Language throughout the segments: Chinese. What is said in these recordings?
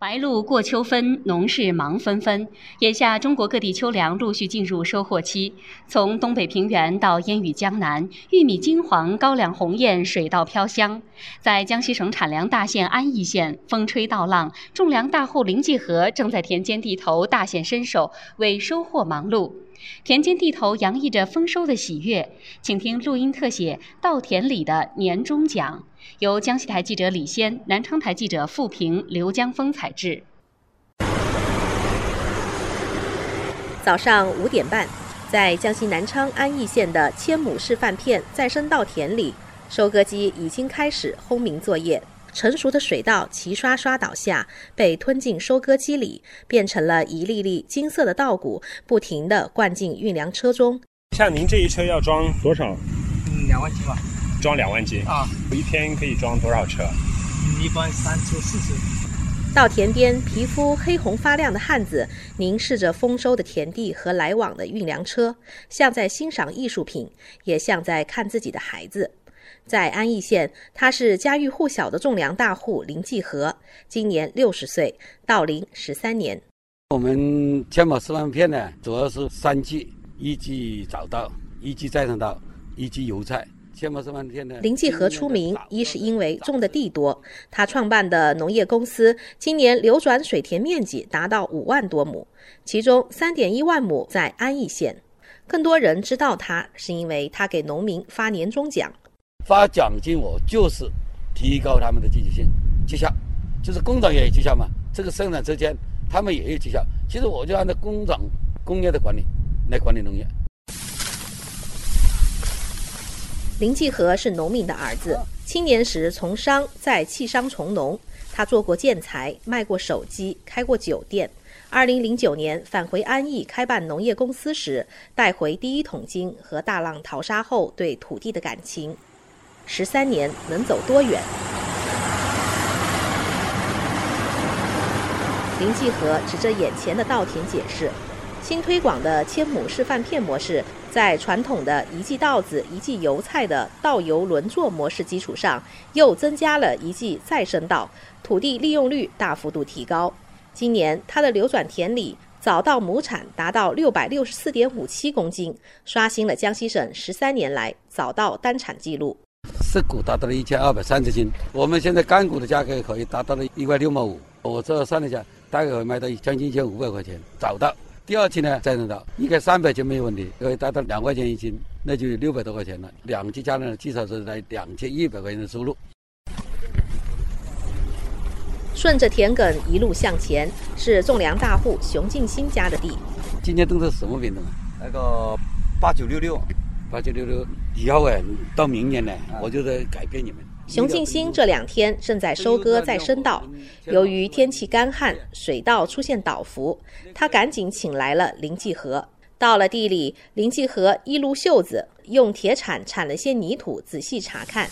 白露过秋分，农事忙纷纷。眼下，中国各地秋粮陆续进入收获期。从东北平原到烟雨江南，玉米金黄，高粱红艳，水稻飘香。在江西省产粮大县安义县，风吹稻浪，种粮大户林继和正在田间地头大显身手，为收获忙碌。田间地头洋溢着丰收的喜悦，请听录音特写《稻田里的年终奖》，由江西台记者李先、南昌台记者付平、刘江峰采制。早上五点半，在江西南昌安义县的千亩示范片再生稻田里，收割机已经开始轰鸣作业。成熟的水稻齐刷刷倒下，被吞进收割机里，变成了一粒粒金色的稻谷，不停地灌进运粮车中。像您这一车要装多少？嗯，两万斤吧。装两万斤啊？一天可以装多少车？嗯，一般三车四车。到田边，皮肤黑红发亮的汉子凝视着丰收的田地和来往的运粮车，像在欣赏艺术品，也像在看自己的孩子。在安义县，他是家喻户晓的种粮大户林继和，今年六十岁，到龄十三年。我们千亩示范片呢，主要是三季：一季早稻，一季再生稻，一季油菜。林继和出名，一是因为种的地多，他创办的农业公司今年流转水田面积达到五万多亩，其中三点一万亩在安义县。更多人知道他，是因为他给农民发年终奖。发奖金，我就是提高他们的积极性、绩效，就是工厂也有绩效嘛。这个生产车间他们也有绩效。其实我就按照工厂工业的管理来管理农业。林继和是农民的儿子，青年时从商，再弃商从农。他做过建材，卖过手机，开过酒店。二零零九年返回安义开办农业公司时，带回第一桶金和大浪淘沙后对土地的感情。十三年能走多远？林继和指着眼前的稻田解释：“新推广的千亩示范片模式，在传统的一季稻子一季油菜的稻油轮作模式基础上，又增加了一季再生稻，土地利用率大幅度提高。今年他的流转田里早稻亩产达到六百六十四点五七公斤，刷新了江西省十三年来早稻单产记录。”实谷达到了一千二百三十斤，我们现在干谷的价格可以达到了一块六毛五，我这算了一下，大概可以卖到将近一千五百块钱。早稻，第二期呢再弄到，应该三百斤没有问题，可以达到两块钱一斤，那就六百多块钱了。两期加起来至少是在两千一百块钱的收入。顺着田埂一路向前，是种粮大户熊进新家的地。今年种的是什么品种啊？那个八九六六。八九六六以后哎，到明年呢，我就在改变你们。熊敬新这两天正在收割再生稻，由于天气干旱，水稻出现倒伏，他赶紧请来了林继和。到了地里，林继和一撸袖子，用铁铲铲了些泥土，仔细查看。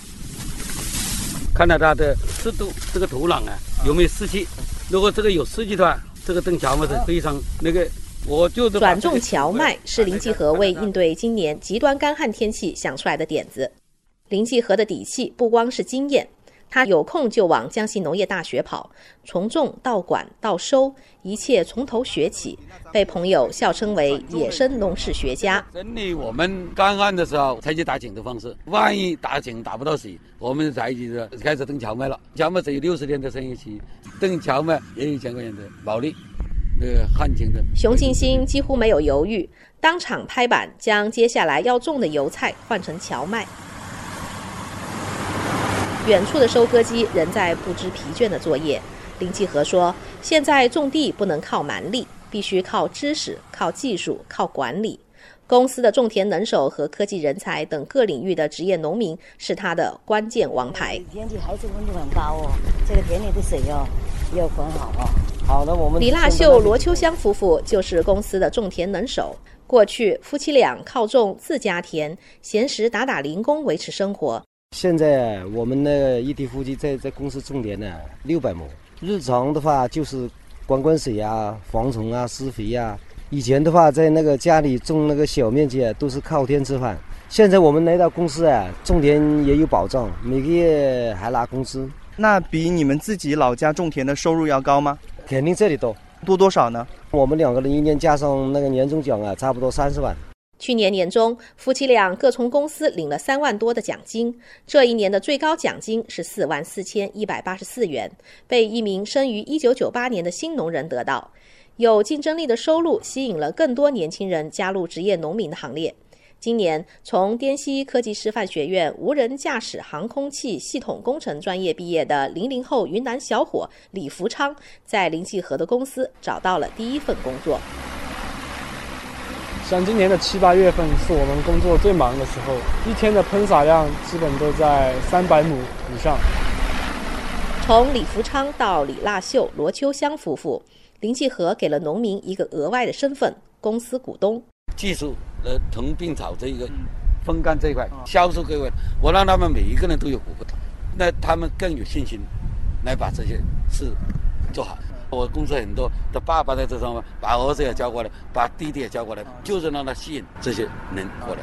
看到它的湿度，这个土壤啊有没有湿气？如果这个有湿气的话，这个种荞麦是非常那个。我就转种荞麦是林继和为应对今年极端干旱天气想出来的点子。林继和的底气不光是经验，他有空就往江西农业大学跑，从种到管到收，一切从头学起，被朋友笑称为“野生农事学家”。整理我们干旱的时候采取打井的方式，万一打井打不到水，我们采取开始炖荞麦了。荞麦只有六十天的生育期，炖荞麦也有一千块钱的毛利。那个，旱情的熊敬新几乎没有犹豫，当场拍板将接下来要种的油菜换成荞麦。远处的收割机仍在不知疲倦的作业。林继和说：“现在种地不能靠蛮力，必须靠知识、靠技术、靠管理。公司的种田能手和科技人才等各领域的职业农民是他的关键王牌。天气还是温度很高哦，这个田里的水哦要管好哦。”好的，我们李腊秀、罗秋香夫妇就是公司的种田能手。过去夫妻俩靠种自家田，闲时打打零工维持生活。现在我们那一对夫妻在在公司种田呢，六百亩。日常的话就是管管水啊、防虫啊、施肥呀。以前的话在那个家里种那个小面积啊，都是靠天吃饭。现在我们来到公司啊，种田也有保障，每个月还拿工资。那比你们自己老家种田的收入要高吗？肯定这里多，多多少呢？我们两个人一年加上那个年终奖啊，差不多三十万。去年年中，夫妻俩各从公司领了三万多的奖金。这一年的最高奖金是四万四千一百八十四元，被一名生于一九九八年的新农人得到。有竞争力的收入吸引了更多年轻人加入职业农民的行列。今年，从滇西科技师范学院无人驾驶航空器系统工程专业毕业的零零后云南小伙李福昌，在林继和的公司找到了第一份工作。像今年的七八月份是我们工作最忙的时候，一天的喷洒量基本都在三百亩以上。从李福昌到李腊秀、罗秋香夫妇，林继和给了农民一个额外的身份——公司股东。技术呃，同病草这一个风干这一块，销售这一块，我让他们每一个人都有股份，那他们更有信心来把这些事做好。我公司很多他爸爸在这上面，把儿子也叫过来，把弟弟也叫过来，就是让他吸引这些人过来。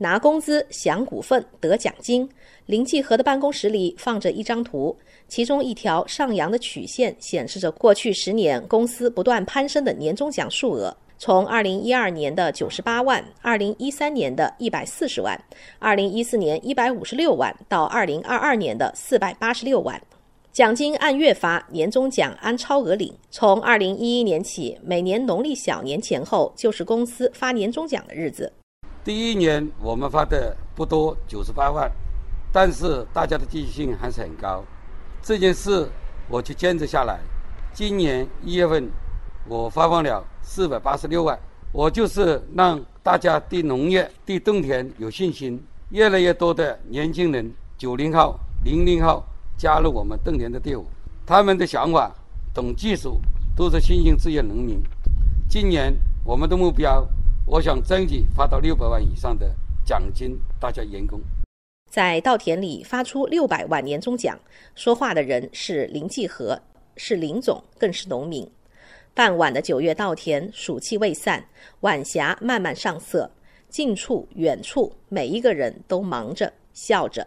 拿工资、享股份、得奖金。林继和的办公室里放着一张图，其中一条上扬的曲线显示着过去十年公司不断攀升的年终奖数额，从2012年的98万，2013年的一百四十万，2014年一百五十六万，到2022年的四百八十六万。奖金按月发，年终奖按超额领。从二零一一年起，每年农历小年前后就是公司发年终奖的日子。第一年我们发的不多，九十八万，但是大家的积极性还是很高。这件事我就坚持下来。今年一月份，我发放了四百八十六万。我就是让大家对农业、对种田有信心。越来越多的年轻人，九零后、零零后。加入我们邓田的队伍，他们的想法、懂技术，都是新兴职业农民。今年我们的目标，我想争取发到六百万以上的奖金，大家员工。在稻田里发出六百万年终奖，说话的人是林继和，是林总，更是农民。傍晚的九月稻田，暑气未散，晚霞慢慢上色，近处、远处，每一个人都忙着，笑着。